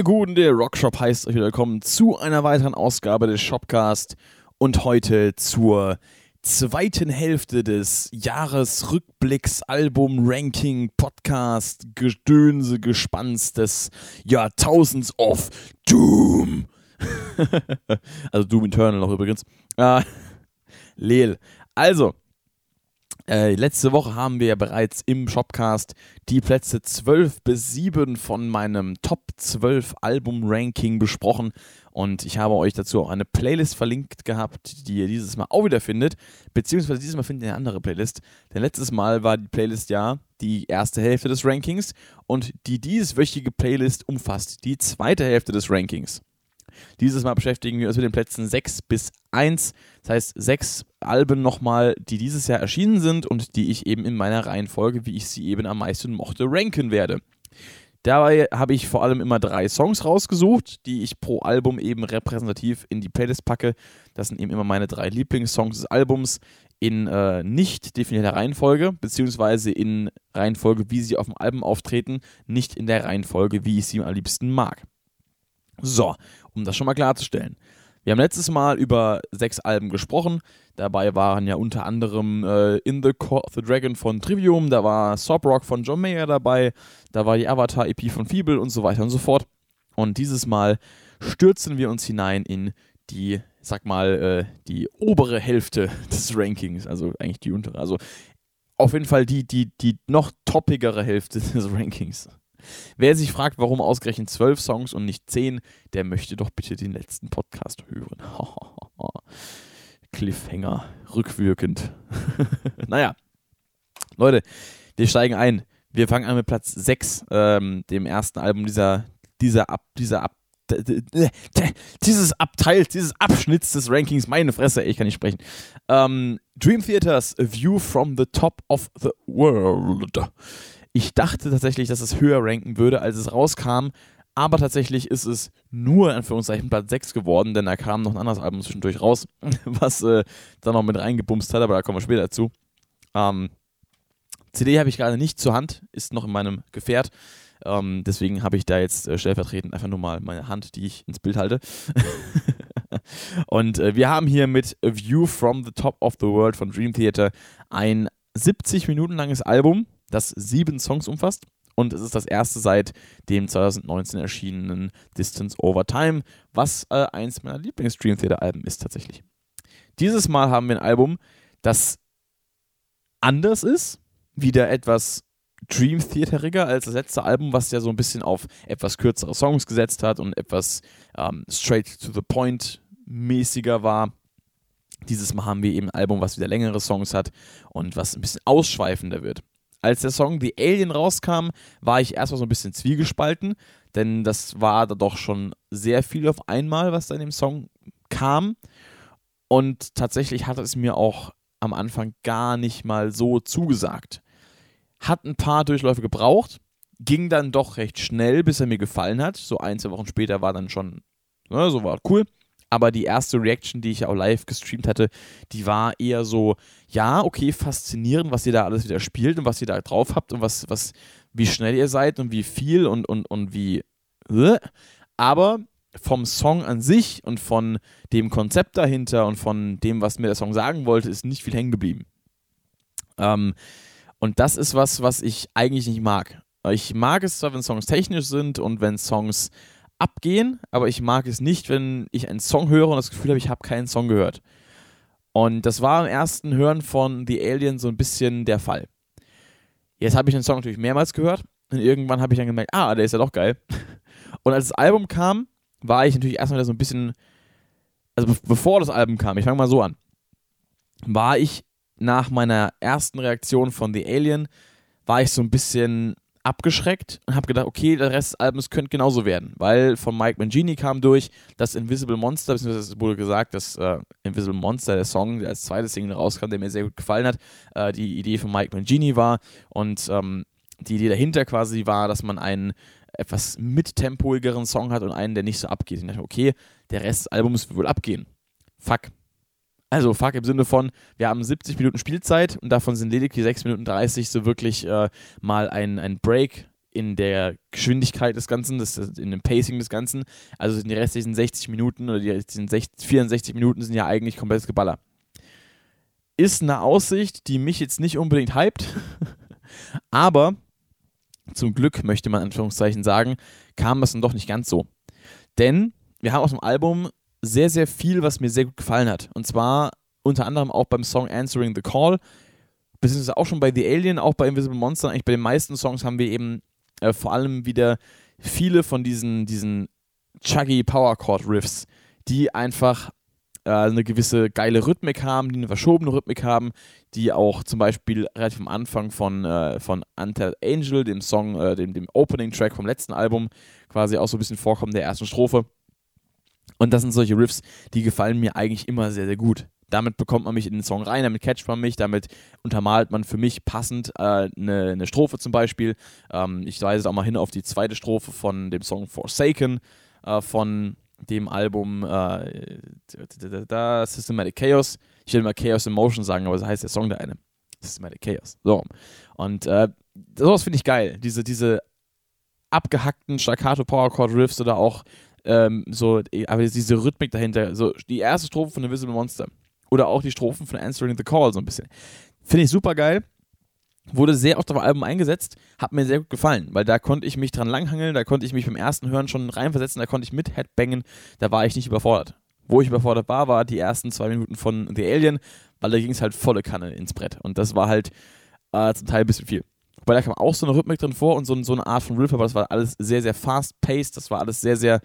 Ihr Guten, der Rockshop heißt euch willkommen zu einer weiteren Ausgabe des Shopcast und heute zur zweiten Hälfte des Jahresrückblicks, Album, Ranking, Podcast, Gedönse, Gespanns des Jahrtausends of Doom. also Doom Eternal noch übrigens. Äh, Lel. Also, äh, letzte Woche haben wir ja bereits im Shopcast die Plätze 12 bis 7 von meinem Top 12 Album-Ranking besprochen. Und ich habe euch dazu auch eine Playlist verlinkt gehabt, die ihr dieses Mal auch wieder findet, beziehungsweise dieses Mal findet ihr eine andere Playlist, denn letztes Mal war die Playlist ja die erste Hälfte des Rankings. Und die dieswöchige Playlist umfasst die zweite Hälfte des Rankings. Dieses Mal beschäftigen wir uns mit den Plätzen 6 bis 1. Das heißt, sechs Alben nochmal, die dieses Jahr erschienen sind und die ich eben in meiner Reihenfolge, wie ich sie eben am meisten mochte, ranken werde. Dabei habe ich vor allem immer drei Songs rausgesucht, die ich pro Album eben repräsentativ in die Playlist packe. Das sind eben immer meine drei Lieblingssongs des Albums in äh, nicht definierter Reihenfolge, beziehungsweise in Reihenfolge, wie sie auf dem Album auftreten, nicht in der Reihenfolge, wie ich sie am liebsten mag. So, um das schon mal klarzustellen. Wir haben letztes Mal über sechs Alben gesprochen. Dabei waren ja unter anderem äh, In the Court of the Dragon von Trivium, da war Sob Rock von John Mayer dabei, da war die Avatar-EP von Feeble und so weiter und so fort. Und dieses Mal stürzen wir uns hinein in die, sag mal, äh, die obere Hälfte des Rankings, also eigentlich die untere. Also auf jeden Fall die, die, die noch toppigere Hälfte des Rankings. Wer sich fragt, warum ausgerechnet zwölf Songs und nicht zehn, der möchte doch bitte den letzten Podcast hören. Cliffhanger, rückwirkend. naja, Leute, wir steigen ein. Wir fangen an mit Platz 6, ähm, dem ersten Album dieser, dieser, Ab, dieser Ab, dieses Abteils, dieses Abschnitts des Rankings, meine Fresse, ich kann nicht sprechen. Ähm, Dream Theaters A View from the Top of the World. Ich dachte tatsächlich, dass es höher ranken würde, als es rauskam. Aber tatsächlich ist es nur in Anführungszeichen Platz 6 geworden, denn da kam noch ein anderes Album zwischendurch raus, was äh, da noch mit reingebumst hat, aber da kommen wir später dazu. Ähm, CD habe ich gerade nicht zur Hand, ist noch in meinem Gefährt. Ähm, deswegen habe ich da jetzt äh, stellvertretend einfach nur mal meine Hand, die ich ins Bild halte. Und äh, wir haben hier mit A View from the Top of the World von Dream Theater ein 70 Minuten langes Album das sieben Songs umfasst. Und es ist das erste seit dem 2019 erschienenen Distance Over Time, was äh, eins meiner Lieblings-Dream Theater-Alben ist tatsächlich. Dieses Mal haben wir ein Album, das anders ist, wieder etwas Dream Theateriger als das letzte Album, was ja so ein bisschen auf etwas kürzere Songs gesetzt hat und etwas ähm, straight to the point mäßiger war. Dieses Mal haben wir eben ein Album, was wieder längere Songs hat und was ein bisschen ausschweifender wird als der Song The Alien rauskam, war ich erstmal so ein bisschen zwiegespalten, denn das war da doch schon sehr viel auf einmal, was da in dem Song kam. Und tatsächlich hat es mir auch am Anfang gar nicht mal so zugesagt. Hat ein paar Durchläufe gebraucht, ging dann doch recht schnell, bis er mir gefallen hat. So ein, zwei Wochen später war dann schon, ne, so war cool aber die erste Reaction, die ich auch live gestreamt hatte, die war eher so, ja, okay, faszinierend, was ihr da alles wieder spielt und was ihr da drauf habt und was, was, wie schnell ihr seid und wie viel und, und, und wie. Äh. Aber vom Song an sich und von dem Konzept dahinter und von dem, was mir der Song sagen wollte, ist nicht viel hängen geblieben. Ähm, und das ist was, was ich eigentlich nicht mag. Ich mag es zwar, wenn Songs technisch sind und wenn Songs abgehen, aber ich mag es nicht, wenn ich einen Song höre und das Gefühl habe, ich habe keinen Song gehört. Und das war im ersten Hören von The Alien so ein bisschen der Fall. Jetzt habe ich den Song natürlich mehrmals gehört und irgendwann habe ich dann gemerkt, ah, der ist ja doch geil. Und als das Album kam, war ich natürlich erstmal so ein bisschen, also bevor das Album kam, ich fange mal so an, war ich nach meiner ersten Reaktion von The Alien, war ich so ein bisschen abgeschreckt und habe gedacht, okay, der Rest des Albums könnte genauso werden, weil von Mike Mangini kam durch das Invisible Monster, beziehungsweise es wurde gesagt, dass äh, Invisible Monster, der Song, der als zweites Single rauskam, der mir sehr gut gefallen hat, äh, die Idee von Mike Mangini war und ähm, die Idee dahinter quasi war, dass man einen etwas mittempoigeren Song hat und einen, der nicht so abgeht. Ich dachte, okay, der Rest des Albums wird wohl abgehen. Fuck, also fuck im Sinne von, wir haben 70 Minuten Spielzeit und davon sind lediglich 6 Minuten 30 so wirklich äh, mal ein, ein Break in der Geschwindigkeit des Ganzen, das, in dem Pacing des Ganzen. Also die restlichen 60 Minuten oder die restlichen 60, 64 Minuten sind ja eigentlich komplettes Geballer. Ist eine Aussicht, die mich jetzt nicht unbedingt hypt, aber zum Glück möchte man Anführungszeichen sagen, kam es dann doch nicht ganz so. Denn wir haben aus dem Album sehr, sehr viel, was mir sehr gut gefallen hat. Und zwar unter anderem auch beim Song Answering the Call, beziehungsweise auch schon bei The Alien, auch bei Invisible Monster. Eigentlich bei den meisten Songs haben wir eben äh, vor allem wieder viele von diesen, diesen chuggy Power Chord Riffs, die einfach äh, eine gewisse geile Rhythmik haben, die eine verschobene Rhythmik haben, die auch zum Beispiel relativ am Anfang von, äh, von Until Angel, dem Song, äh, dem, dem Opening-Track vom letzten Album, quasi auch so ein bisschen vorkommen, der ersten Strophe. Und das sind solche Riffs, die gefallen mir eigentlich immer sehr, sehr gut. Damit bekommt man mich in den Song rein, damit catcht man mich, damit untermalt man für mich passend äh, eine, eine Strophe zum Beispiel. Ähm, ich weise auch mal hin auf die zweite Strophe von dem Song Forsaken äh, von dem Album äh, Systematic Chaos. Ich will mal Chaos in Motion sagen, aber so heißt der Song der eine. Systematic Chaos. So. Und äh, sowas finde ich geil. Diese, diese abgehackten Staccato Power Chord Riffs oder auch ähm, so, aber diese Rhythmik dahinter. So die erste Strophe von Invisible Monster. Oder auch die Strophen von Answering the Call so ein bisschen. Finde ich super geil. Wurde sehr oft auf Album eingesetzt, hat mir sehr gut gefallen, weil da konnte ich mich dran langhangeln, da konnte ich mich beim ersten Hören schon reinversetzen, da konnte ich mit Headbangen, da war ich nicht überfordert. Wo ich überfordert war, war die ersten zwei Minuten von The Alien, weil da ging es halt volle Kanne ins Brett. Und das war halt äh, zum Teil ein bisschen viel. Weil da kam auch so eine Rhythmik drin vor und so, so eine Art von Riff, aber das war alles sehr, sehr fast-paced, das war alles sehr, sehr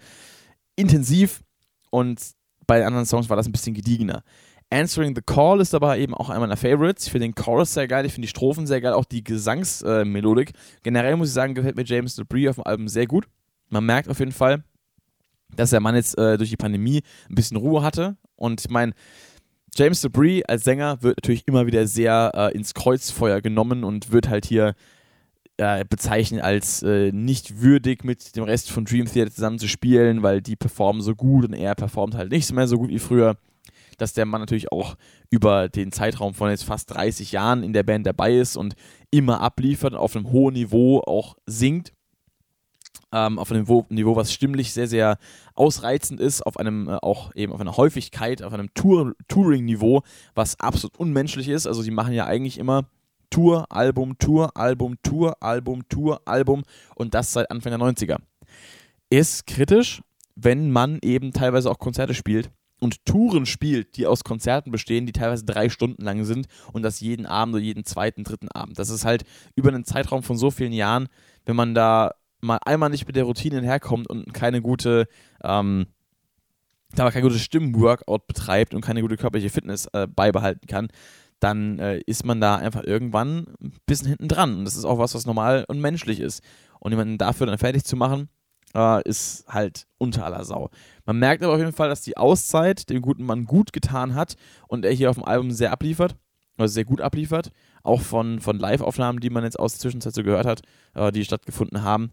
intensiv und bei den anderen Songs war das ein bisschen gediegener. Answering the Call ist aber eben auch einer meiner Favorites. Ich finde den Chorus sehr geil, ich finde die Strophen sehr geil, auch die Gesangsmelodik. Generell muss ich sagen, gefällt mir James Dupree auf dem Album sehr gut. Man merkt auf jeden Fall, dass der Mann jetzt äh, durch die Pandemie ein bisschen Ruhe hatte. Und ich meine, James Dupree als Sänger wird natürlich immer wieder sehr äh, ins Kreuzfeuer genommen und wird halt hier äh, bezeichnet als äh, nicht würdig mit dem Rest von Dream Theater zusammen zu spielen, weil die performen so gut und er performt halt nicht mehr so gut wie früher dass der Mann natürlich auch über den Zeitraum von jetzt fast 30 Jahren in der Band dabei ist und immer abliefert auf einem hohen Niveau auch singt. Ähm, auf einem Niveau, was stimmlich sehr, sehr ausreizend ist, auf einem äh, auch eben auf einer Häufigkeit, auf einem Tour Touring-Niveau, was absolut unmenschlich ist. Also die machen ja eigentlich immer Tour, Album, Tour, Album, Tour, Album, Tour, Album und das seit Anfang der 90er. Ist kritisch, wenn man eben teilweise auch Konzerte spielt, und Touren spielt, die aus Konzerten bestehen, die teilweise drei Stunden lang sind und das jeden Abend oder jeden zweiten, dritten Abend. Das ist halt über einen Zeitraum von so vielen Jahren, wenn man da mal einmal nicht mit der Routine herkommt und keine gute, ähm, da kein gutes Stimmenworkout betreibt und keine gute körperliche Fitness äh, beibehalten kann, dann äh, ist man da einfach irgendwann ein bisschen hinten dran. Und das ist auch was, was normal und menschlich ist. Und jemanden dafür dann fertig zu machen, äh, ist halt unter aller Sau. Man merkt aber auf jeden Fall, dass die Auszeit dem guten Mann gut getan hat und er hier auf dem Album sehr abliefert, also sehr gut abliefert. Auch von, von Live-Aufnahmen, die man jetzt aus der Zwischenzeit so gehört hat, äh, die stattgefunden haben,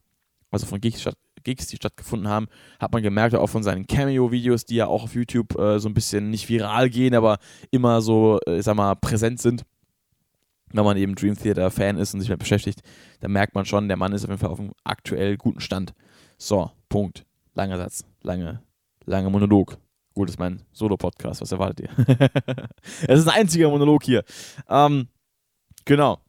also von Gigs, Gigs, die stattgefunden haben, hat man gemerkt, auch von seinen Cameo-Videos, die ja auch auf YouTube äh, so ein bisschen nicht viral gehen, aber immer so, äh, ich sag mal, präsent sind. Wenn man eben Dream Theater Fan ist und sich damit beschäftigt, dann merkt man schon, der Mann ist auf jeden Fall auf einem aktuell guten Stand. So, Punkt. Langer Satz, lange, lange Monolog. Gut, das ist mein Solo-Podcast. Was erwartet ihr? es ist ein einziger Monolog hier. Ähm, genau.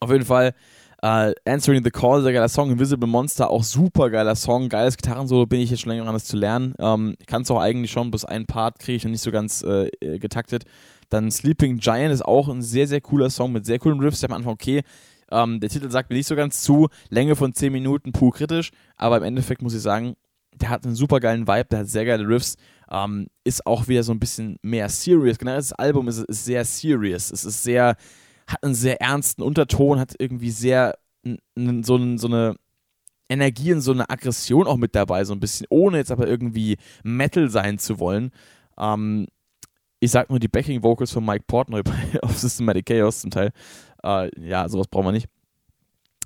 Auf jeden Fall. Uh, Answering the Call, sehr geiler Song. Invisible Monster, auch super geiler Song. Geiles Gitarrensolo, bin ich jetzt schon länger dran, das zu lernen. Ähm, kann es auch eigentlich schon, bis einen Part kriege ich noch nicht so ganz äh, getaktet. Dann Sleeping Giant ist auch ein sehr, sehr cooler Song mit sehr coolen Riffs. Der am Anfang, okay, ähm, der Titel sagt mir nicht so ganz zu. Länge von 10 Minuten, pur kritisch. Aber im Endeffekt muss ich sagen, der hat einen super geilen Vibe, der hat sehr geile Riffs. Ähm, ist auch wieder so ein bisschen mehr serious. Genau, das Album ist, ist sehr serious. Es ist sehr, hat einen sehr ernsten Unterton, hat irgendwie sehr so, so eine Energie und so eine Aggression auch mit dabei, so ein bisschen, ohne jetzt aber irgendwie Metal sein zu wollen. Ähm, ich sag nur die Backing Vocals von Mike Portnoy auf Systematic Chaos zum Teil. Äh, ja, sowas brauchen wir nicht.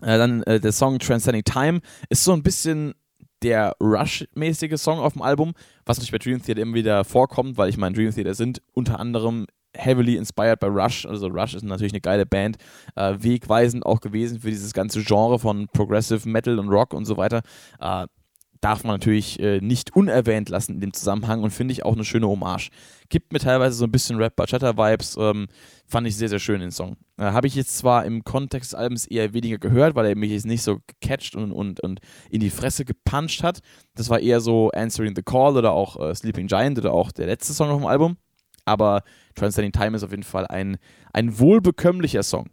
Äh, dann äh, der Song Transcending Time ist so ein bisschen der Rush-mäßige Song auf dem Album, was natürlich bei Dream Theater immer wieder vorkommt, weil ich meine, Dream Theater sind unter anderem heavily inspired by Rush. Also Rush ist natürlich eine geile Band, äh, wegweisend auch gewesen für dieses ganze Genre von Progressive Metal und Rock und so weiter. Äh, darf man natürlich äh, nicht unerwähnt lassen in dem Zusammenhang und finde ich auch eine schöne Hommage. Gibt mir teilweise so ein bisschen Rap-Bachata-Vibes, ähm, fand ich sehr, sehr schön den Song. Äh, Habe ich jetzt zwar im Kontext des Albums eher weniger gehört, weil er mich jetzt nicht so gecatcht und, und, und in die Fresse gepuncht hat. Das war eher so Answering the Call oder auch äh, Sleeping Giant oder auch der letzte Song auf dem Album. Aber Transcending Time ist auf jeden Fall ein, ein wohlbekömmlicher Song.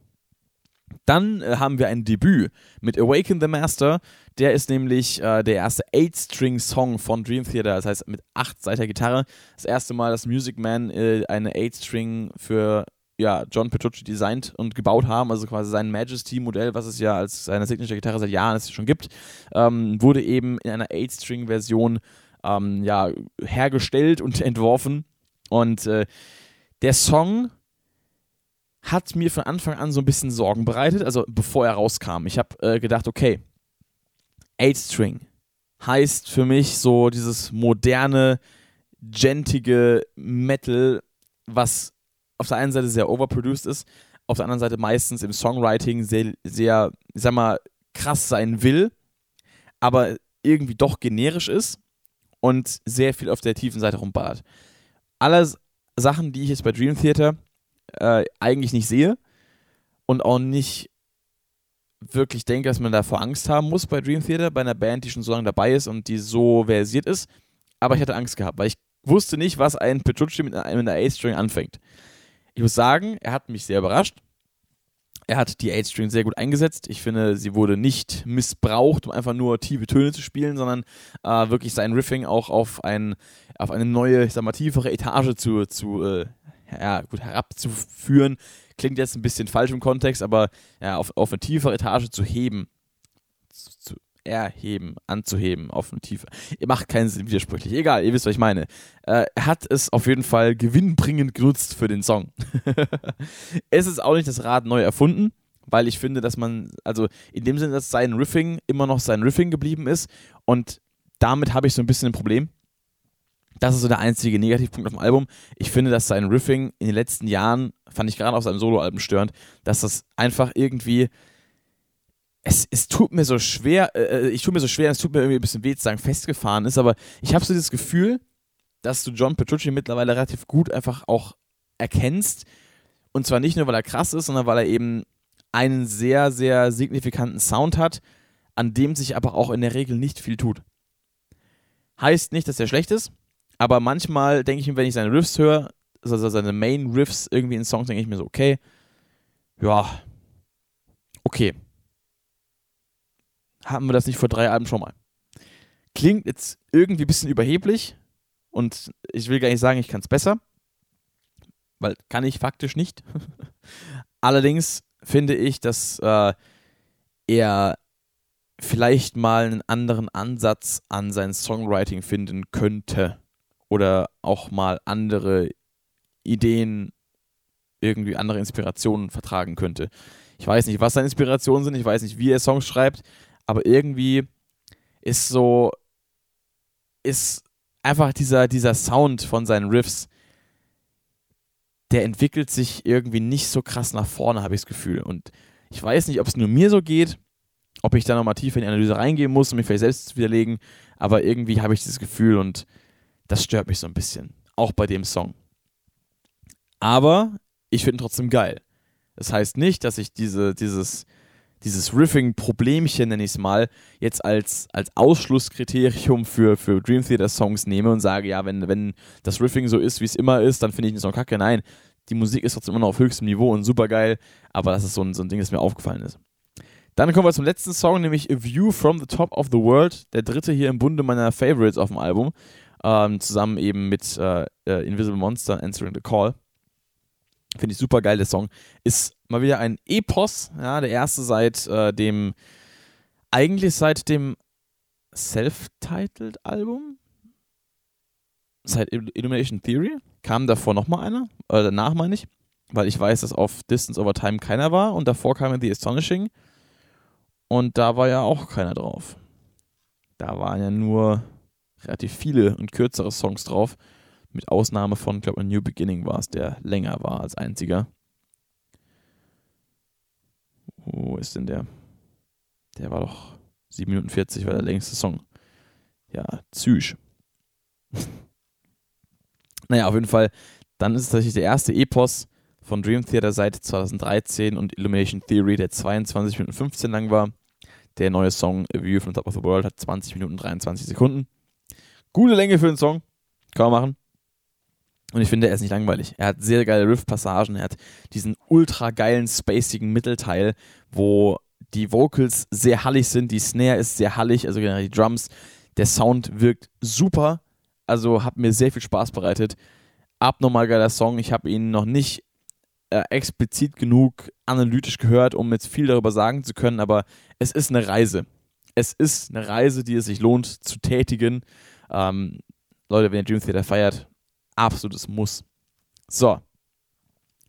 Dann äh, haben wir ein Debüt mit Awaken the Master. Der ist nämlich äh, der erste 8-String-Song von Dream Theater, das heißt mit 8 Seiter Gitarre. Das erste Mal, dass Music Man äh, eine 8-String für ja, John Petrucci designt und gebaut haben, also quasi sein Majesty-Modell, was es ja als seine Signature-Gitarre seit Jahren schon gibt, ähm, wurde eben in einer 8-String-Version ähm, ja, hergestellt und entworfen. Und äh, der Song hat mir von Anfang an so ein bisschen Sorgen bereitet, also bevor er rauskam. Ich habe äh, gedacht, okay, 8-String heißt für mich so dieses moderne, gentige Metal, was auf der einen Seite sehr overproduced ist, auf der anderen Seite meistens im Songwriting sehr, sehr, ich sag mal, krass sein will, aber irgendwie doch generisch ist und sehr viel auf der tiefen Seite rumballert. Alle Sachen, die ich jetzt bei Dream Theater äh, eigentlich nicht sehe und auch nicht wirklich denke, dass man davor Angst haben muss bei Dream Theater, bei einer Band, die schon so lange dabei ist und die so versiert ist. Aber ich hatte Angst gehabt, weil ich wusste nicht, was ein Petrucci mit einer A-String anfängt. Ich muss sagen, er hat mich sehr überrascht. Er hat die A-String sehr gut eingesetzt. Ich finde, sie wurde nicht missbraucht, um einfach nur tiefe Töne zu spielen, sondern äh, wirklich sein Riffing auch auf, ein, auf eine neue, ich sag mal, tiefere Etage zu, zu äh, ja, gut, herabzuführen. Klingt jetzt ein bisschen falsch im Kontext, aber ja, auf, auf eine tiefere Etage zu heben, zu, zu erheben, anzuheben auf eine tiefe. Macht keinen Sinn widersprüchlich. Egal, ihr wisst, was ich meine. Äh, er hat es auf jeden Fall gewinnbringend genutzt für den Song. es ist auch nicht das Rad neu erfunden, weil ich finde, dass man, also in dem Sinne, dass sein Riffing immer noch sein Riffing geblieben ist und damit habe ich so ein bisschen ein Problem. Das ist so der einzige Negativpunkt auf dem Album. Ich finde, dass sein Riffing in den letzten Jahren, fand ich gerade auf seinem Soloalbum störend, dass das einfach irgendwie. Es, es tut mir so schwer, äh, äh ich tue mir so schwer, es tut mir irgendwie ein bisschen weh zu sagen, festgefahren ist, aber ich habe so dieses Gefühl, dass du John Petrucci mittlerweile relativ gut einfach auch erkennst. Und zwar nicht nur, weil er krass ist, sondern weil er eben einen sehr, sehr signifikanten Sound hat, an dem sich aber auch in der Regel nicht viel tut. Heißt nicht, dass er schlecht ist, aber manchmal denke ich mir, wenn ich seine Riffs höre, also seine Main Riffs irgendwie in Songs, denke ich mir so, okay, ja, okay. Haben wir das nicht vor drei Alben schon mal? Klingt jetzt irgendwie ein bisschen überheblich und ich will gar nicht sagen, ich kann es besser, weil kann ich faktisch nicht. Allerdings finde ich, dass äh, er vielleicht mal einen anderen Ansatz an sein Songwriting finden könnte oder auch mal andere Ideen, irgendwie andere Inspirationen vertragen könnte. Ich weiß nicht, was seine Inspirationen sind, ich weiß nicht, wie er Songs schreibt, aber irgendwie ist so, ist einfach dieser, dieser Sound von seinen Riffs, der entwickelt sich irgendwie nicht so krass nach vorne, habe ich das Gefühl. Und ich weiß nicht, ob es nur mir so geht, ob ich da nochmal tiefer in die Analyse reingehen muss, um mich vielleicht selbst zu widerlegen, aber irgendwie habe ich dieses Gefühl und das stört mich so ein bisschen. Auch bei dem Song. Aber ich finde ihn trotzdem geil. Das heißt nicht, dass ich diese, dieses, dieses Riffing-Problemchen, nenne ich es mal, jetzt als, als Ausschlusskriterium für, für Dream Theater-Songs nehme und sage, ja, wenn, wenn das Riffing so ist, wie es immer ist, dann finde ich den Song kacke. Nein, die Musik ist trotzdem immer noch auf höchstem Niveau und super geil, aber das ist so ein, so ein Ding, das mir aufgefallen ist. Dann kommen wir zum letzten Song, nämlich A View from the Top of the World, der dritte hier im Bunde meiner Favorites auf dem Album ähm, zusammen eben mit äh, äh, Invisible Monster Answering the Call. Finde ich super geil, der Song. Ist mal wieder ein Epos, ja, der erste seit äh, dem, eigentlich seit dem Self-Titled Album. Seit Illumination Theory. Kam davor nochmal einer, äh, danach meine ich, weil ich weiß, dass auf Distance Over Time keiner war und davor kam The Astonishing und da war ja auch keiner drauf. Da waren ja nur relativ viele und kürzere Songs drauf. Mit Ausnahme von, glaube New Beginning war es, der länger war als einziger. Wo ist denn der? Der war doch 7 Minuten 40, war der längste Song. Ja, Züsch. naja, auf jeden Fall, dann ist es tatsächlich der erste Epos von Dream Theater seit 2013 und Illumination Theory, der 22 Minuten 15 lang war. Der neue Song A View from the Top of the World hat 20 Minuten 23 Sekunden. Gute Länge für einen Song. Kann man machen. Und ich finde, er ist nicht langweilig. Er hat sehr geile Riff-Passagen. Er hat diesen ultra geilen, spacigen Mittelteil, wo die Vocals sehr hallig sind. Die Snare ist sehr hallig, also generell die Drums. Der Sound wirkt super. Also hat mir sehr viel Spaß bereitet. Abnormal geiler Song. Ich habe ihn noch nicht äh, explizit genug analytisch gehört, um jetzt viel darüber sagen zu können, aber es ist eine Reise. Es ist eine Reise, die es sich lohnt zu tätigen. Ähm, Leute, wenn ihr Dream Theater feiert, absolutes Muss. So.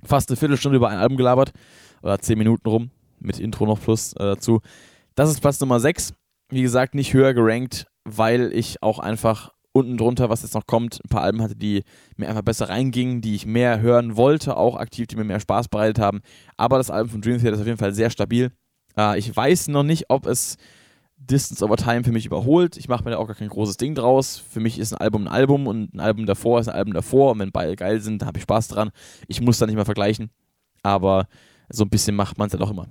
Fast eine Viertelstunde über ein Album gelabert. Oder zehn Minuten rum. Mit Intro noch plus äh, dazu. Das ist Platz Nummer 6. Wie gesagt, nicht höher gerankt, weil ich auch einfach unten drunter, was jetzt noch kommt, ein paar Alben hatte, die mir einfach besser reingingen, die ich mehr hören wollte, auch aktiv, die mir mehr Spaß bereitet haben. Aber das Album von Dream Theater ist auf jeden Fall sehr stabil. Äh, ich weiß noch nicht, ob es Distance Over Time für mich überholt. Ich mache mir da auch gar kein großes Ding draus. Für mich ist ein Album ein Album und ein Album davor ist ein Album davor. Und wenn beide geil sind, dann habe ich Spaß dran. Ich muss da nicht mehr vergleichen. Aber so ein bisschen macht man es halt auch immer.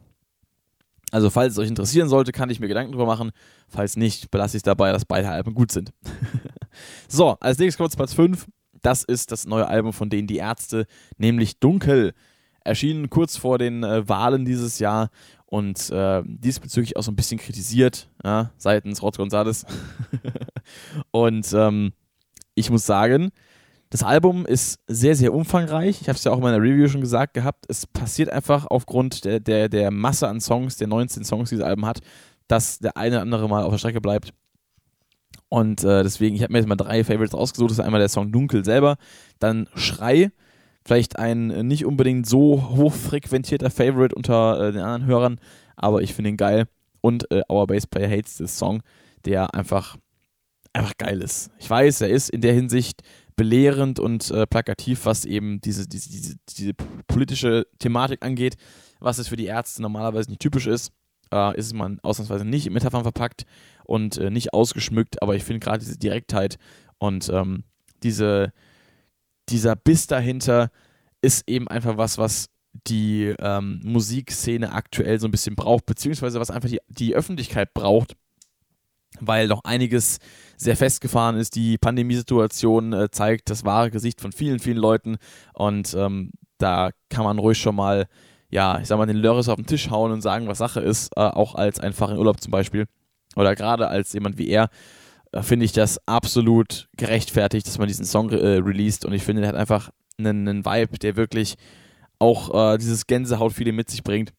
Also, falls es euch interessieren sollte, kann ich mir Gedanken drüber machen. Falls nicht, belasse ich es dabei, dass beide Alben gut sind. so, als nächstes kommt Platz 5. Das ist das neue Album von denen die Ärzte, nämlich Dunkel. Erschienen kurz vor den äh, Wahlen dieses Jahr und äh, diesbezüglich auch so ein bisschen kritisiert, ja, seitens Rod Gonzales. und ähm, ich muss sagen, das Album ist sehr, sehr umfangreich. Ich habe es ja auch in meiner Review schon gesagt gehabt. Es passiert einfach aufgrund der, der, der Masse an Songs, der 19 Songs, die das Album hat, dass der eine oder andere mal auf der Strecke bleibt. Und äh, deswegen, ich habe mir jetzt mal drei Favorites ausgesucht. Das ist einmal der Song Dunkel selber, dann Schrei, Vielleicht ein äh, nicht unbedingt so hochfrequentierter Favorite unter äh, den anderen Hörern, aber ich finde ihn geil. Und äh, Our Bass Player Hates This Song, der einfach, einfach geil ist. Ich weiß, er ist in der Hinsicht belehrend und äh, plakativ, was eben diese, diese, diese, diese, politische Thematik angeht, was es für die Ärzte normalerweise nicht typisch ist. Äh, ist man ausnahmsweise nicht in Metaphern verpackt und äh, nicht ausgeschmückt, aber ich finde gerade diese Direktheit und ähm, diese, dieser Biss dahinter ist eben einfach was, was die ähm, Musikszene aktuell so ein bisschen braucht, beziehungsweise was einfach die, die Öffentlichkeit braucht, weil noch einiges sehr festgefahren ist. Die Pandemiesituation äh, zeigt das wahre Gesicht von vielen, vielen Leuten und ähm, da kann man ruhig schon mal, ja, ich sag mal, den Lörres auf den Tisch hauen und sagen, was Sache ist, äh, auch als einfach in Urlaub zum Beispiel oder gerade als jemand wie er finde ich das absolut gerechtfertigt, dass man diesen Song äh, released und ich finde, der hat einfach einen, einen Vibe, der wirklich auch äh, dieses Gänsehaut-Feeling mit sich bringt.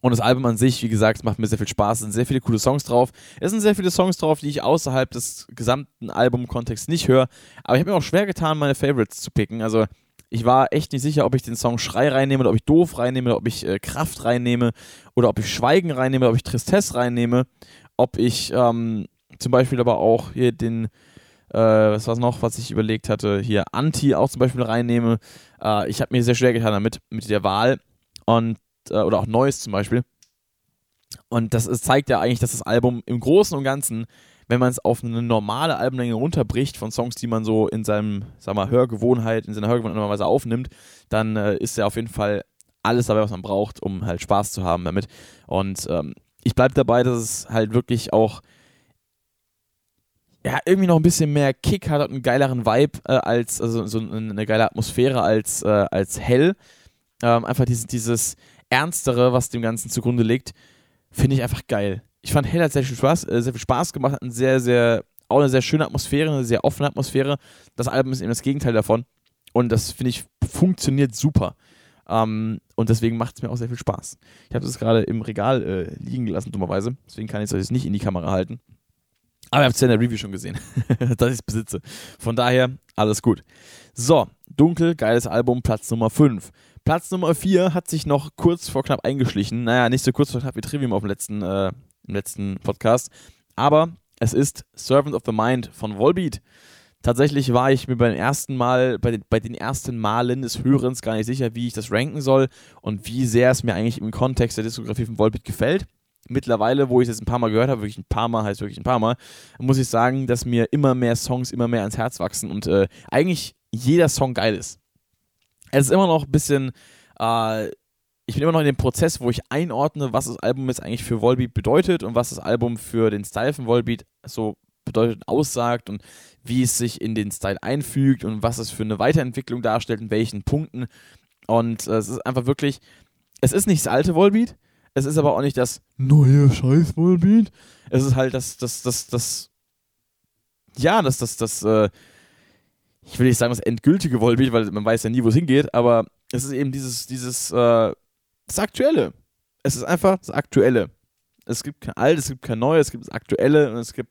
Und das Album an sich, wie gesagt, macht mir sehr viel Spaß. Es sind sehr viele coole Songs drauf. Es sind sehr viele Songs drauf, die ich außerhalb des gesamten Albumkontexts nicht höre. Aber ich habe mir auch schwer getan, meine Favorites zu picken. Also ich war echt nicht sicher, ob ich den Song Schrei reinnehme oder ob ich Doof reinnehme oder ob ich äh, Kraft reinnehme oder ob ich Schweigen reinnehme oder ob ich Tristesse reinnehme. Ob ich ähm, zum Beispiel aber auch hier den, äh, was war noch, was ich überlegt hatte, hier Anti auch zum Beispiel reinnehme. Äh, ich habe mir sehr schwer getan damit, mit der Wahl und, äh, oder auch Neues zum Beispiel. Und das ist, zeigt ja eigentlich, dass das Album im Großen und Ganzen, wenn man es auf eine normale Albumlänge runterbricht von Songs, die man so in seinem, sag mal, Hörgewohnheit, in seiner Hörgewohnheit normalerweise aufnimmt, dann äh, ist ja auf jeden Fall alles dabei, was man braucht, um halt Spaß zu haben damit. Und ähm, ich bleibe dabei, dass es halt wirklich auch ja, irgendwie noch ein bisschen mehr Kick hat und einen geileren Vibe äh, als, also so eine geile Atmosphäre als, äh, als Hell. Ähm, einfach dieses, dieses Ernstere, was dem Ganzen zugrunde liegt, finde ich einfach geil. Ich fand Hell hat sehr viel Spaß, äh, sehr viel Spaß gemacht, hat eine sehr, sehr, auch eine sehr schöne Atmosphäre, eine sehr offene Atmosphäre. Das Album ist eben das Gegenteil davon. Und das finde ich funktioniert super. Ähm, und deswegen macht es mir auch sehr viel Spaß. Ich habe das gerade im Regal äh, liegen gelassen, dummerweise. Deswegen kann ich es euch nicht in die Kamera halten. Aber ihr habt es ja in der Review schon gesehen, dass ich es besitze. Von daher, alles gut. So, Dunkel, geiles Album, Platz Nummer 5. Platz Nummer 4 hat sich noch kurz vor knapp eingeschlichen. Naja, nicht so kurz vor knapp wie Trivium auf dem letzten, äh, im letzten Podcast. Aber es ist Servant of the Mind von Volbeat. Tatsächlich war ich mir beim ersten Mal, bei den, bei den ersten Malen des Hörens gar nicht sicher, wie ich das ranken soll und wie sehr es mir eigentlich im Kontext der Diskografie von Volbeat gefällt. Mittlerweile, wo ich es ein paar Mal gehört habe, wirklich ein paar Mal, heißt wirklich ein paar Mal, muss ich sagen, dass mir immer mehr Songs immer mehr ans Herz wachsen und äh, eigentlich jeder Song geil ist. Es ist immer noch ein bisschen, äh, ich bin immer noch in dem Prozess, wo ich einordne, was das Album jetzt eigentlich für Volbeat bedeutet und was das Album für den Style von Volbeat so bedeutet und aussagt und wie es sich in den Style einfügt und was es für eine Weiterentwicklung darstellt, in welchen Punkten. Und äh, es ist einfach wirklich, es ist nicht das alte Volbeat, es ist aber auch nicht das neue Scheiß Volbeat. Es ist halt das, das, das, das, ja, das, das, das, äh, ich will nicht sagen das endgültige Volbeat, weil man weiß ja nie, wo es hingeht, aber es ist eben dieses, dieses, äh, das Aktuelle. Es ist einfach das Aktuelle. Es gibt kein Alt, es gibt kein Neues, es gibt das Aktuelle und es gibt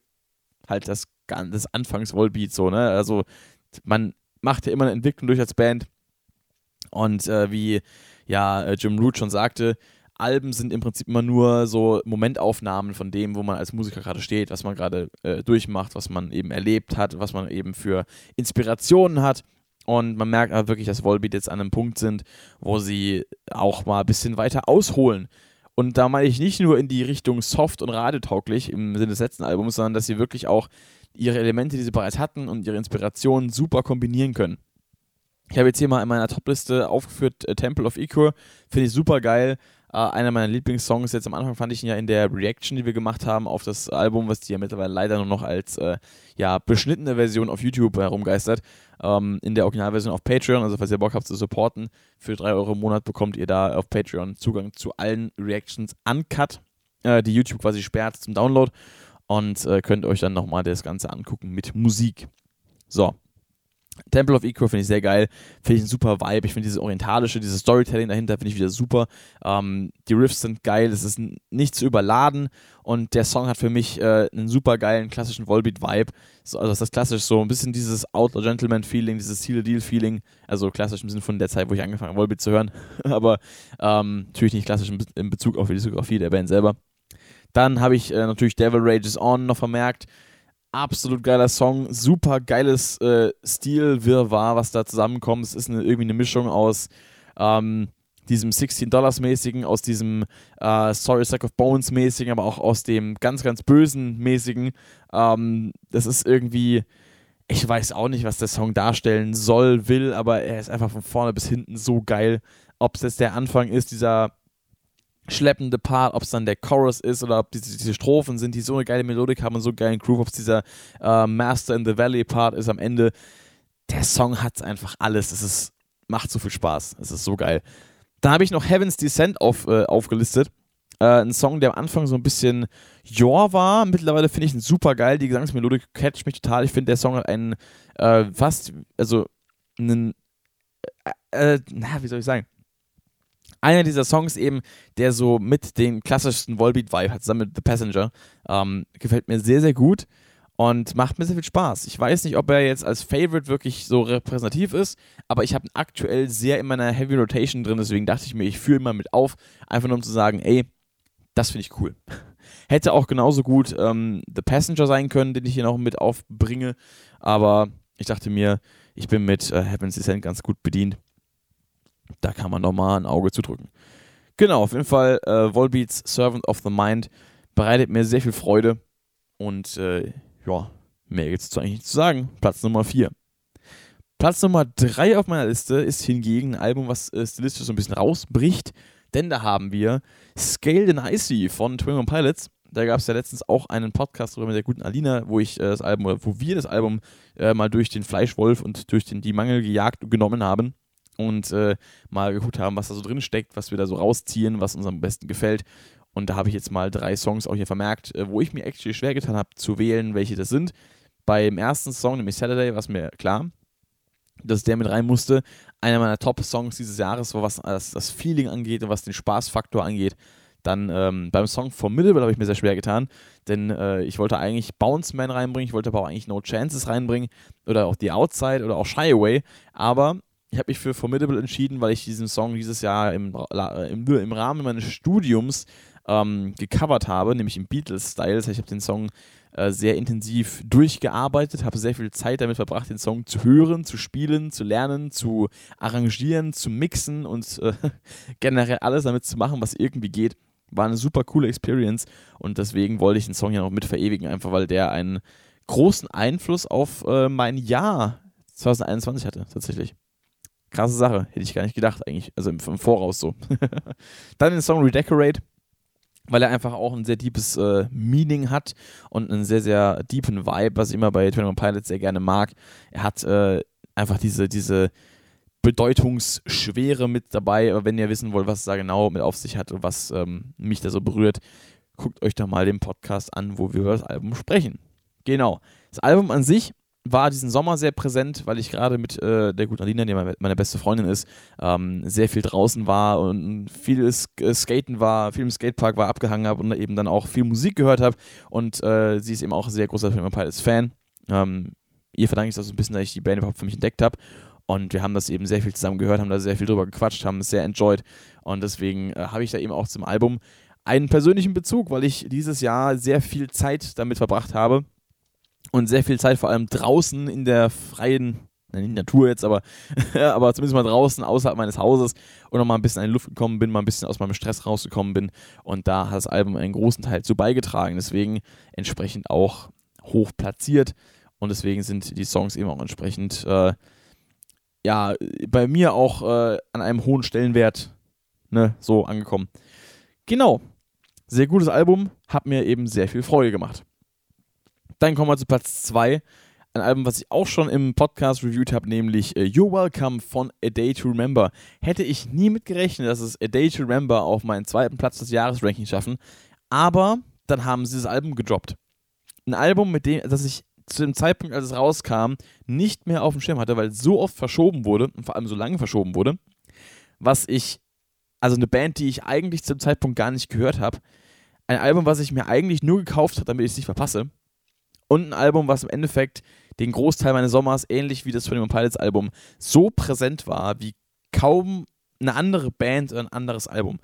halt das, das Anfangs-Volbeat so, ne? Also man macht ja immer eine Entwicklung durch als Band und äh, wie ja äh, Jim Root schon sagte, Alben sind im Prinzip immer nur so Momentaufnahmen von dem, wo man als Musiker gerade steht, was man gerade äh, durchmacht, was man eben erlebt hat, was man eben für Inspirationen hat. Und man merkt aber wirklich, dass Volbeat jetzt an einem Punkt sind, wo sie auch mal ein bisschen weiter ausholen. Und da meine ich nicht nur in die Richtung soft und radiotauglich im Sinne des letzten Albums, sondern dass sie wirklich auch ihre Elemente, die sie bereits hatten und ihre Inspirationen super kombinieren können. Ich habe jetzt hier mal in meiner Topliste aufgeführt äh, Temple of Ikur, finde ich super geil. Äh, einer meiner Lieblingssongs. Jetzt am Anfang fand ich ihn ja in der Reaction, die wir gemacht haben auf das Album, was die ja mittlerweile leider nur noch als äh, ja, beschnittene Version auf YouTube herumgeistert. Ähm, in der Originalversion auf Patreon. Also, falls ihr Bock habt zu supporten, für 3 Euro im Monat bekommt ihr da auf Patreon Zugang zu allen Reactions uncut, äh, die YouTube quasi sperrt zum Download. Und äh, könnt euch dann nochmal das Ganze angucken mit Musik. So, Temple of Eco finde ich sehr geil, finde ich ein super Vibe. Ich finde dieses orientalische, dieses Storytelling dahinter finde ich wieder super. Ähm, die Riffs sind geil, es ist nicht zu überladen und der Song hat für mich äh, einen super geilen klassischen Volbeat-Vibe. So, also das ist klassisch so ein bisschen dieses Outlaw Gentleman-Feeling, dieses Seal Deal-Feeling. Also klassisch im Sinne von der Zeit, wo ich angefangen habe, Volbeat zu hören. Aber ähm, natürlich nicht klassisch in Bezug auf die Diskografie der Band selber. Dann habe ich äh, natürlich Devil Rages On noch vermerkt absolut geiler Song, super geiles äh, Stil-Wirrwarr, was da zusammenkommt. Es ist eine, irgendwie eine Mischung aus ähm, diesem 16 Dollars mäßigen, aus diesem äh, Sorry Sack of Bones mäßigen, aber auch aus dem ganz, ganz bösen mäßigen. Ähm, das ist irgendwie, ich weiß auch nicht, was der Song darstellen soll, will, aber er ist einfach von vorne bis hinten so geil. Ob es jetzt der Anfang ist, dieser schleppende Part, ob es dann der Chorus ist oder ob diese, diese, Strophen sind, die so eine geile Melodik haben und so einen geilen Groove, ob es dieser äh, Master in the Valley Part ist am Ende. Der Song hat einfach alles. Es ist, macht so viel Spaß. Es ist so geil. Dann habe ich noch Heaven's Descent auf, äh, aufgelistet. Äh, ein Song, der am Anfang so ein bisschen Jor war. Mittlerweile finde ich ihn super geil. Die Gesangsmelodik catcht mich total. Ich finde, der Song hat einen äh, fast, also einen, äh, äh, na, wie soll ich sagen? Einer dieser Songs eben, der so mit dem klassischsten Volbeat-Vibe hat, zusammen mit The Passenger, ähm, gefällt mir sehr, sehr gut und macht mir sehr viel Spaß. Ich weiß nicht, ob er jetzt als Favorite wirklich so repräsentativ ist, aber ich habe ihn aktuell sehr in meiner Heavy Rotation drin, deswegen dachte ich mir, ich führe ihn mal mit auf, einfach nur um zu sagen, ey, das finde ich cool. Hätte auch genauso gut ähm, The Passenger sein können, den ich hier noch mit aufbringe, aber ich dachte mir, ich bin mit äh, Heaven's Descent ganz gut bedient da kann man nochmal ein Auge zudrücken. Genau, auf jeden Fall äh, Volbeats Servant of the Mind bereitet mir sehr viel Freude und äh, ja, mehr gibt es eigentlich nicht zu sagen. Platz Nummer 4. Platz Nummer 3 auf meiner Liste ist hingegen ein Album, was äh, stilistisch so ein bisschen rausbricht, denn da haben wir Scaled and Icy von Twin Pilots. Da gab es ja letztens auch einen Podcast drüber mit der guten Alina, wo ich äh, das Album, wo wir das Album äh, mal durch den Fleischwolf und durch den, die Mangel gejagt und genommen haben und äh, mal geguckt haben, was da so drin steckt, was wir da so rausziehen, was uns am besten gefällt. Und da habe ich jetzt mal drei Songs auch hier vermerkt, äh, wo ich mir actually schwer getan habe zu wählen, welche das sind. Beim ersten Song, nämlich Saturday, war es mir klar, dass der mit rein musste. Einer meiner Top-Songs dieses Jahres, was das, Feeling angeht und was den Spaßfaktor angeht. Dann ähm, beim Song Formidable habe ich mir sehr schwer getan, denn äh, ich wollte eigentlich Bounce Man reinbringen, ich wollte aber auch eigentlich No Chances reinbringen oder auch The Outside oder auch Shy Away, aber ich habe mich für Formidable entschieden, weil ich diesen Song dieses Jahr im, im, im Rahmen meines Studiums ähm, gecovert habe, nämlich im Beatles-Style. Das heißt, ich habe den Song äh, sehr intensiv durchgearbeitet, habe sehr viel Zeit damit verbracht, den Song zu hören, zu spielen, zu lernen, zu arrangieren, zu mixen und äh, generell alles damit zu machen, was irgendwie geht. War eine super coole Experience und deswegen wollte ich den Song ja noch mit verewigen, einfach weil der einen großen Einfluss auf äh, mein Jahr 2021 hatte, tatsächlich. Krasse Sache, hätte ich gar nicht gedacht eigentlich, also im, im Voraus so. Dann den Song Redecorate, weil er einfach auch ein sehr deepes äh, Meaning hat und einen sehr, sehr deepen Vibe, was ich immer bei 21 Pilots sehr gerne mag. Er hat äh, einfach diese, diese Bedeutungsschwere mit dabei, aber wenn ihr wissen wollt, was es da genau mit auf sich hat und was ähm, mich da so berührt, guckt euch da mal den Podcast an, wo wir über das Album sprechen. Genau. Das Album an sich war diesen Sommer sehr präsent, weil ich gerade mit äh, der guten Alina, die meine beste Freundin ist, ähm, sehr viel draußen war und viel äh, Skaten war, viel im Skatepark war, abgehangen habe und eben dann auch viel Musik gehört habe. Und äh, sie ist eben auch ein sehr großer Film Pilots Fan. Ähm, ihr verdanke ich das so ein bisschen, dass ich die Band überhaupt für mich entdeckt habe. Und wir haben das eben sehr viel zusammen gehört, haben da sehr viel drüber gequatscht, haben es sehr enjoyed. Und deswegen äh, habe ich da eben auch zum Album einen persönlichen Bezug, weil ich dieses Jahr sehr viel Zeit damit verbracht habe und sehr viel Zeit vor allem draußen in der freien nicht Natur jetzt, aber, aber zumindest mal draußen außerhalb meines Hauses und nochmal ein bisschen in die Luft gekommen bin, mal ein bisschen aus meinem Stress rausgekommen bin und da hat das Album einen großen Teil zu beigetragen. Deswegen entsprechend auch hoch platziert und deswegen sind die Songs eben auch entsprechend äh, ja bei mir auch äh, an einem hohen Stellenwert ne, so angekommen. Genau, sehr gutes Album, hat mir eben sehr viel Freude gemacht. Dann kommen wir zu Platz 2. Ein Album, was ich auch schon im Podcast reviewed habe, nämlich uh, You're Welcome von A Day to Remember. Hätte ich nie mit gerechnet, dass es A Day to Remember auf meinen zweiten Platz des Jahresrankings schaffen. Aber dann haben sie das Album gedroppt. Ein Album, mit dem, das ich zu dem Zeitpunkt, als es rauskam, nicht mehr auf dem Schirm hatte, weil es so oft verschoben wurde und vor allem so lange verschoben wurde, was ich, also eine Band, die ich eigentlich zu dem Zeitpunkt gar nicht gehört habe, ein Album, was ich mir eigentlich nur gekauft habe, damit ich es nicht verpasse und ein Album, was im Endeffekt den Großteil meines Sommers, ähnlich wie das 21 Pilots Album, so präsent war wie kaum eine andere Band oder ein anderes Album.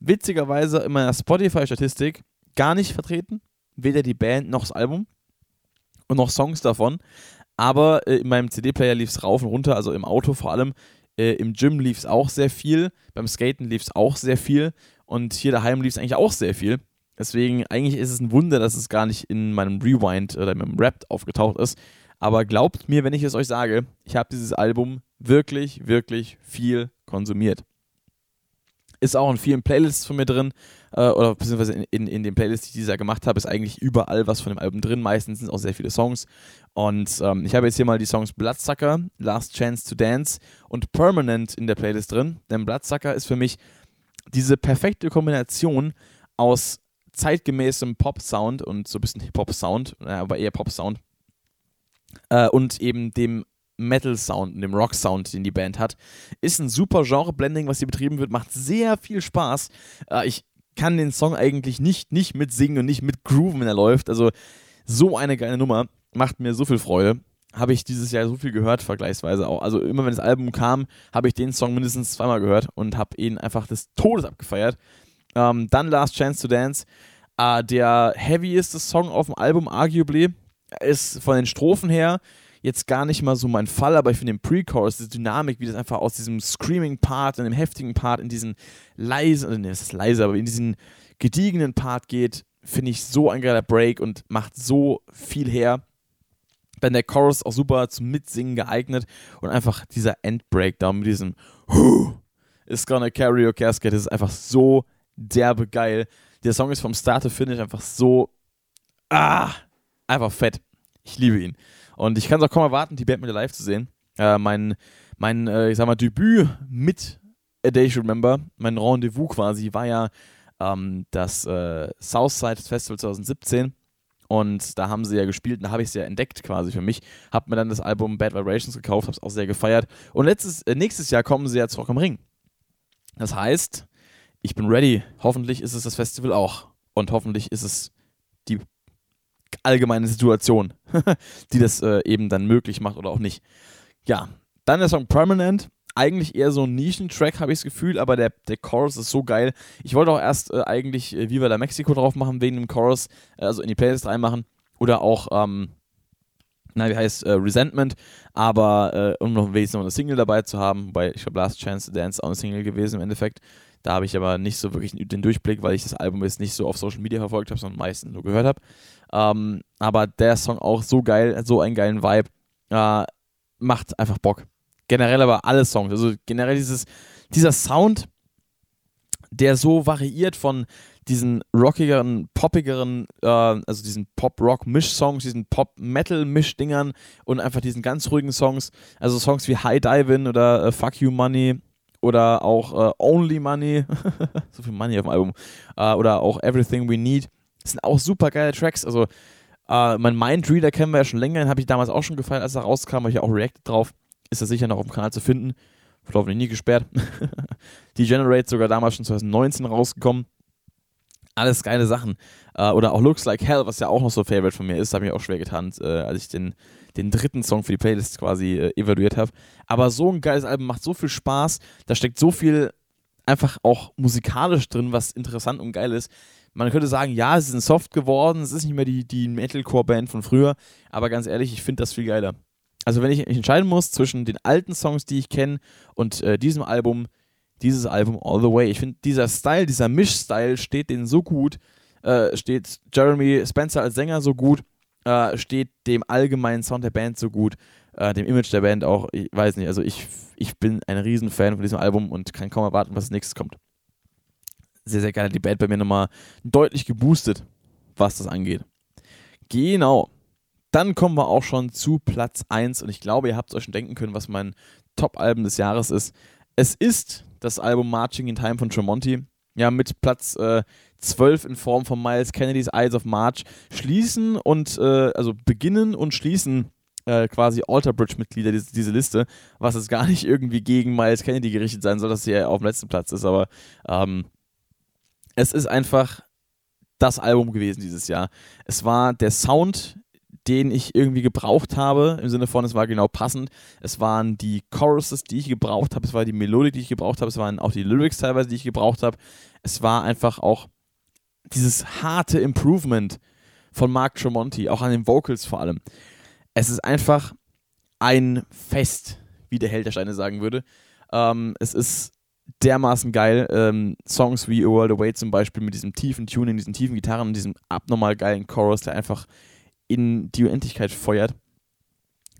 Witzigerweise in meiner Spotify-Statistik gar nicht vertreten, weder die Band noch das Album und noch Songs davon, aber äh, in meinem CD-Player lief es rauf und runter, also im Auto vor allem. Äh, Im Gym lief es auch sehr viel, beim Skaten lief es auch sehr viel und hier daheim lief es eigentlich auch sehr viel. Deswegen, eigentlich ist es ein Wunder, dass es gar nicht in meinem Rewind oder in meinem Rap aufgetaucht ist. Aber glaubt mir, wenn ich es euch sage, ich habe dieses Album wirklich, wirklich viel konsumiert. Ist auch in vielen Playlists von mir drin, äh, oder beziehungsweise in, in, in den Playlists, die ich Jahr gemacht habe, ist eigentlich überall was von dem Album drin. Meistens sind auch sehr viele Songs. Und ähm, ich habe jetzt hier mal die Songs Bloodsucker, Last Chance to Dance und Permanent in der Playlist drin. Denn Bloodsucker ist für mich diese perfekte Kombination aus zeitgemäßem Pop-Sound und so ein bisschen Hip-Hop-Sound, aber eher Pop-Sound. Äh, und eben dem Metal-Sound und dem Rock-Sound, den die Band hat. Ist ein super Genre-Blending, was hier betrieben wird, macht sehr viel Spaß. Äh, ich kann den Song eigentlich nicht, nicht mitsingen und nicht mit grooven, wenn er läuft. Also so eine geile Nummer, macht mir so viel Freude. Habe ich dieses Jahr so viel gehört, vergleichsweise auch. Also immer wenn das Album kam, habe ich den Song mindestens zweimal gehört und habe ihn einfach des Todes abgefeiert. Ähm, dann Last Chance to Dance. Äh, der heavyeste Song auf dem Album, arguably, ist von den Strophen her jetzt gar nicht mal so mein Fall, aber ich finde den Pre-Chorus, diese Dynamik, wie das einfach aus diesem Screaming-Part in dem heftigen Part in diesen leisen, also ne, es ist leise, aber in diesen gediegenen Part geht, finde ich so ein geiler Break und macht so viel her. Dann der Chorus auch super zum Mitsingen geeignet und einfach dieser Endbreakdown mit diesem Who is gonna carry your casket, das ist einfach so derbe geil. Der Song ist vom Start to Finish einfach so, ah, einfach fett. Ich liebe ihn. Und ich kann es auch kaum erwarten, die Band mit live zu sehen. Äh, mein, mein äh, ich sag mal, Debüt mit A Day Should Remember, mein Rendezvous quasi, war ja ähm, das äh, Southside Festival 2017. Und da haben sie ja gespielt und da habe ich es ja entdeckt quasi für mich. Habe mir dann das Album Bad Vibrations gekauft, habe es auch sehr gefeiert. Und letztes, äh, nächstes Jahr kommen sie ja zu Rock am Ring. Das heißt, ich bin ready. Hoffentlich ist es das Festival auch. Und hoffentlich ist es die allgemeine Situation, die das äh, eben dann möglich macht oder auch nicht. Ja, dann der Song Permanent. Eigentlich eher so ein Nischentrack, habe ich das Gefühl, aber der, der Chorus ist so geil. Ich wollte auch erst äh, eigentlich äh, Viva la Mexico drauf machen, wegen dem Chorus, äh, also in die Playlist reinmachen. Oder auch, ähm, na, wie heißt, äh, Resentment, aber äh, um noch wenigstens noch eine Single dabei zu haben, weil ich glaube, Last Chance Dance auch eine Single gewesen im Endeffekt. Da habe ich aber nicht so wirklich den Durchblick, weil ich das Album jetzt nicht so auf Social Media verfolgt habe, sondern meistens nur gehört habe. Ähm, aber der Song auch so geil, so einen geilen Vibe, äh, macht einfach Bock. Generell aber alle Songs, also generell dieses, dieser Sound, der so variiert von diesen rockigeren, poppigeren, äh, also diesen Pop-Rock-Misch-Songs, diesen Pop-Metal-Misch-Dingern und einfach diesen ganz ruhigen Songs, also Songs wie High Divin oder äh, Fuck You Money oder auch äh, Only Money, so viel Money auf dem Album, äh, oder auch Everything We Need, das sind auch super geile Tracks, also äh, mein Mindreader kennen wir ja schon länger, den habe ich damals auch schon gefeiert, als er rauskam, habe ich auch reacted drauf, ist er sicher noch auf dem Kanal zu finden, ich glaube, nie gesperrt. Die Generate sogar damals schon 2019 rausgekommen. Alles geile Sachen. Äh, oder auch Looks Like Hell, was ja auch noch so Favorite von mir ist, habe ich auch schwer getan, äh, als ich den, den dritten Song für die Playlist quasi äh, evaluiert habe. Aber so ein geiles Album macht so viel Spaß. Da steckt so viel einfach auch musikalisch drin, was interessant und geil ist. Man könnte sagen, ja, es ist ein Soft geworden, es ist nicht mehr die, die Metalcore-Band von früher, aber ganz ehrlich, ich finde das viel geiler. Also wenn ich entscheiden muss zwischen den alten Songs, die ich kenne, und äh, diesem Album, dieses Album All the Way. Ich finde, dieser Style, dieser Misch-Style steht denen so gut, äh, steht Jeremy Spencer als Sänger so gut, äh, steht dem allgemeinen Sound der Band so gut, äh, dem Image der Band auch, ich weiß nicht, also ich, ich bin ein Riesenfan von diesem Album und kann kaum erwarten, was als nächstes kommt. Sehr, sehr geil, die Band bei mir nochmal deutlich geboostet, was das angeht. Genau. Dann kommen wir auch schon zu Platz 1 und ich glaube, ihr habt es euch schon denken können, was mein Top-Album des Jahres ist. Es ist das Album Marching in Time von Tremonti. Ja, mit Platz äh, 12 in Form von Miles Kennedy's Eyes of March schließen und, äh, also beginnen und schließen äh, quasi Alter Bridge-Mitglieder diese, diese, Liste, was jetzt gar nicht irgendwie gegen Miles Kennedy gerichtet sein soll, dass sie ja auf dem letzten Platz ist, aber ähm, es ist einfach das Album gewesen dieses Jahr. Es war der Sound den ich irgendwie gebraucht habe, im Sinne von, es war genau passend. Es waren die Choruses, die ich gebraucht habe, es war die Melodik, die ich gebraucht habe, es waren auch die Lyrics teilweise, die ich gebraucht habe. Es war einfach auch dieses harte Improvement von Mark Tremonti, auch an den Vocals vor allem. Es ist einfach ein Fest, wie der Held der Steine sagen würde. Ähm, es ist dermaßen geil. Ähm, Songs wie A World Away zum Beispiel mit diesem tiefen Tuning, diesen tiefen Gitarren und diesem abnormal geilen Chorus, der einfach in die Unendlichkeit feuert,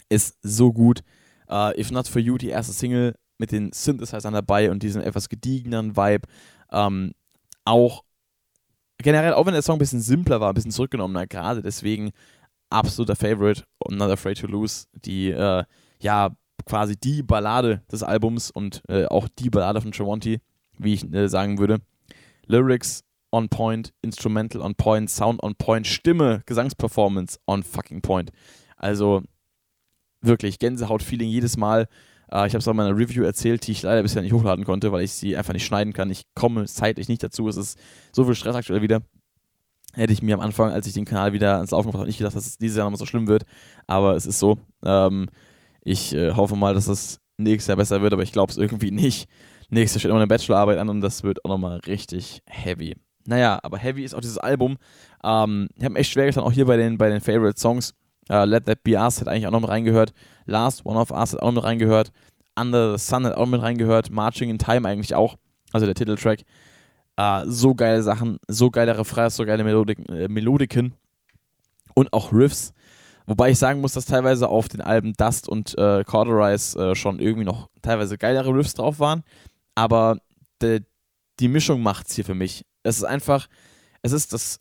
ist so gut. Uh, If Not For You, die erste Single mit den Synthesizern dabei und diesem etwas gediegenen Vibe. Ähm, auch generell, auch wenn der Song ein bisschen simpler war, ein bisschen zurückgenommener, gerade deswegen absoluter Favorite Not Afraid to Lose, die äh, ja quasi die Ballade des Albums und äh, auch die Ballade von Tremonti, wie ich äh, sagen würde. Lyrics on point, Instrumental on point, Sound on point, Stimme, Gesangsperformance on fucking point. Also wirklich Gänsehaut-Feeling jedes Mal. Äh, ich habe es auch in meiner Review erzählt, die ich leider bisher nicht hochladen konnte, weil ich sie einfach nicht schneiden kann. Ich komme zeitlich nicht dazu. Es ist so viel Stress aktuell wieder. Hätte ich mir am Anfang, als ich den Kanal wieder ans Laufen gebracht habe, nicht gedacht, dass es dieses Jahr nochmal so schlimm wird. Aber es ist so. Ähm, ich äh, hoffe mal, dass es nächstes Jahr besser wird, aber ich glaube es irgendwie nicht. Nächstes Jahr steht immer eine Bachelorarbeit an und das wird auch nochmal richtig heavy. Naja, aber heavy ist auch dieses Album. Ähm, ich habe echt schwer getan, auch hier bei den, bei den Favorite Songs. Uh, Let That Be Us hat eigentlich auch noch mit reingehört. Last One of Us hat auch noch mit reingehört. Under the Sun hat auch noch mit reingehört. Marching in Time eigentlich auch. Also der Titeltrack. Uh, so geile Sachen, so geile Refrains, so geile Melodik, äh, Melodiken und auch Riffs. Wobei ich sagen muss, dass teilweise auf den Alben Dust und äh, Cauterize äh, schon irgendwie noch teilweise geilere Riffs drauf waren. Aber die Mischung macht es hier für mich. Es ist einfach, es ist das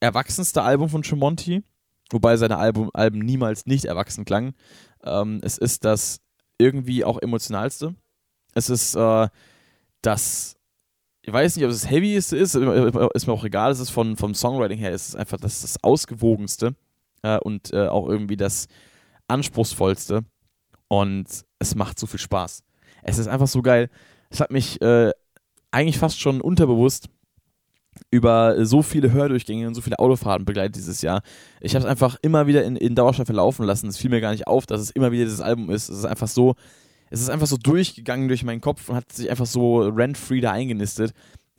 erwachsenste Album von Tremonti, wobei seine Album, Alben niemals nicht erwachsen klangen. Ähm, es ist das irgendwie auch emotionalste. Es ist äh, das, ich weiß nicht, ob es das heavyeste ist, ist mir auch egal. Es ist von, vom Songwriting her, es ist einfach das, das ausgewogenste äh, und äh, auch irgendwie das anspruchsvollste. Und es macht so viel Spaß. Es ist einfach so geil. Es hat mich äh, eigentlich fast schon unterbewusst über so viele Hördurchgänge und so viele Autofahrten begleitet dieses Jahr. Ich habe es einfach immer wieder in, in Dauerschleife laufen lassen. Es fiel mir gar nicht auf, dass es immer wieder dieses Album ist. Es ist einfach so, es ist einfach so durchgegangen durch meinen Kopf und hat sich einfach so rent-free da eingenistet.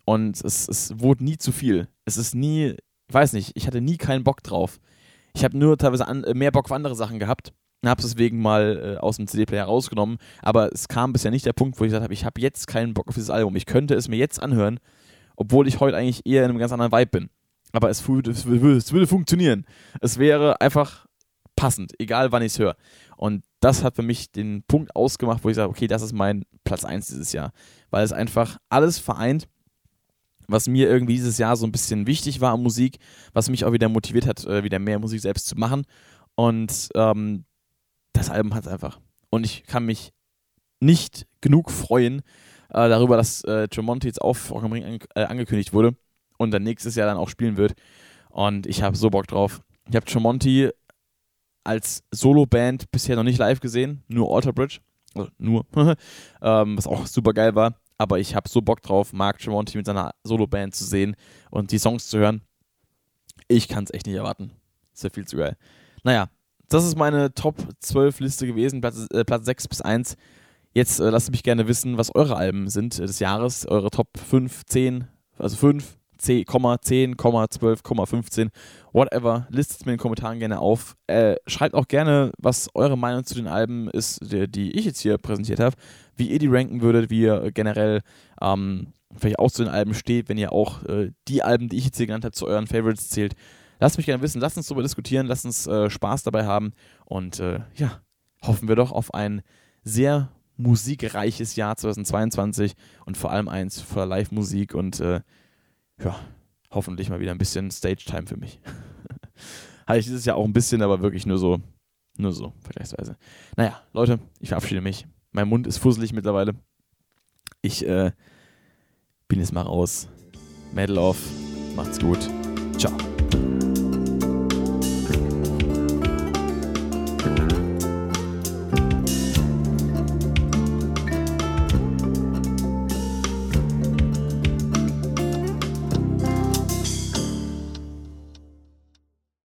Und es, es wurde nie zu viel. Es ist nie, weiß nicht, ich hatte nie keinen Bock drauf. Ich habe nur teilweise an, mehr Bock auf andere Sachen gehabt und habe es deswegen mal äh, aus dem CD-Player rausgenommen. Aber es kam bisher nicht der Punkt, wo ich gesagt habe, ich habe jetzt keinen Bock auf dieses Album. Ich könnte es mir jetzt anhören, obwohl ich heute eigentlich eher in einem ganz anderen Vibe bin. Aber es, es, würde, es würde funktionieren. Es wäre einfach passend, egal wann ich es höre. Und das hat für mich den Punkt ausgemacht, wo ich sage, okay, das ist mein Platz 1 dieses Jahr. Weil es einfach alles vereint, was mir irgendwie dieses Jahr so ein bisschen wichtig war an Musik, was mich auch wieder motiviert hat, äh, wieder mehr Musik selbst zu machen. Und ähm, das Album hat es einfach. Und ich kann mich nicht genug freuen äh, darüber, dass äh, Tremonti jetzt auf Rock am Ring an, äh, angekündigt wurde und dann nächstes Jahr dann auch spielen wird. Und ich habe so Bock drauf. Ich habe Tremonti als Solo-Band bisher noch nicht live gesehen, nur Alter Bridge. Also nur, ähm, was auch super geil war. Aber ich habe so Bock drauf, Mark Tremonti mit seiner Solo-Band zu sehen und die Songs zu hören. Ich kann es echt nicht erwarten. Das wäre viel zu geil. Naja, das ist meine Top 12 Liste gewesen, Platz, äh, Platz 6 bis 1. Jetzt äh, lasst mich gerne wissen, was eure Alben sind des Jahres, eure Top 5, 10, also 5, 10, 10, 12, 15, whatever. Listet es mir in den Kommentaren gerne auf. Äh, schreibt auch gerne, was eure Meinung zu den Alben ist, die, die ich jetzt hier präsentiert habe. Wie ihr die ranken würdet, wie ihr generell ähm, vielleicht auch zu den Alben steht, wenn ihr auch äh, die Alben, die ich jetzt hier genannt habe, zu euren Favorites zählt. Lasst mich gerne wissen, lasst uns darüber diskutieren, lasst uns äh, Spaß dabei haben und äh, ja, hoffen wir doch auf ein sehr musikreiches Jahr 2022 und vor allem eins für Live-Musik und äh, ja, hoffentlich mal wieder ein bisschen Stage-Time für mich. Hatte ich dieses Jahr auch ein bisschen, aber wirklich nur so, nur so, vergleichsweise. Naja, Leute, ich verabschiede mich. Mein Mund ist fusselig mittlerweile. Ich äh, bin jetzt mal raus. Medal off. Macht's gut. Ciao.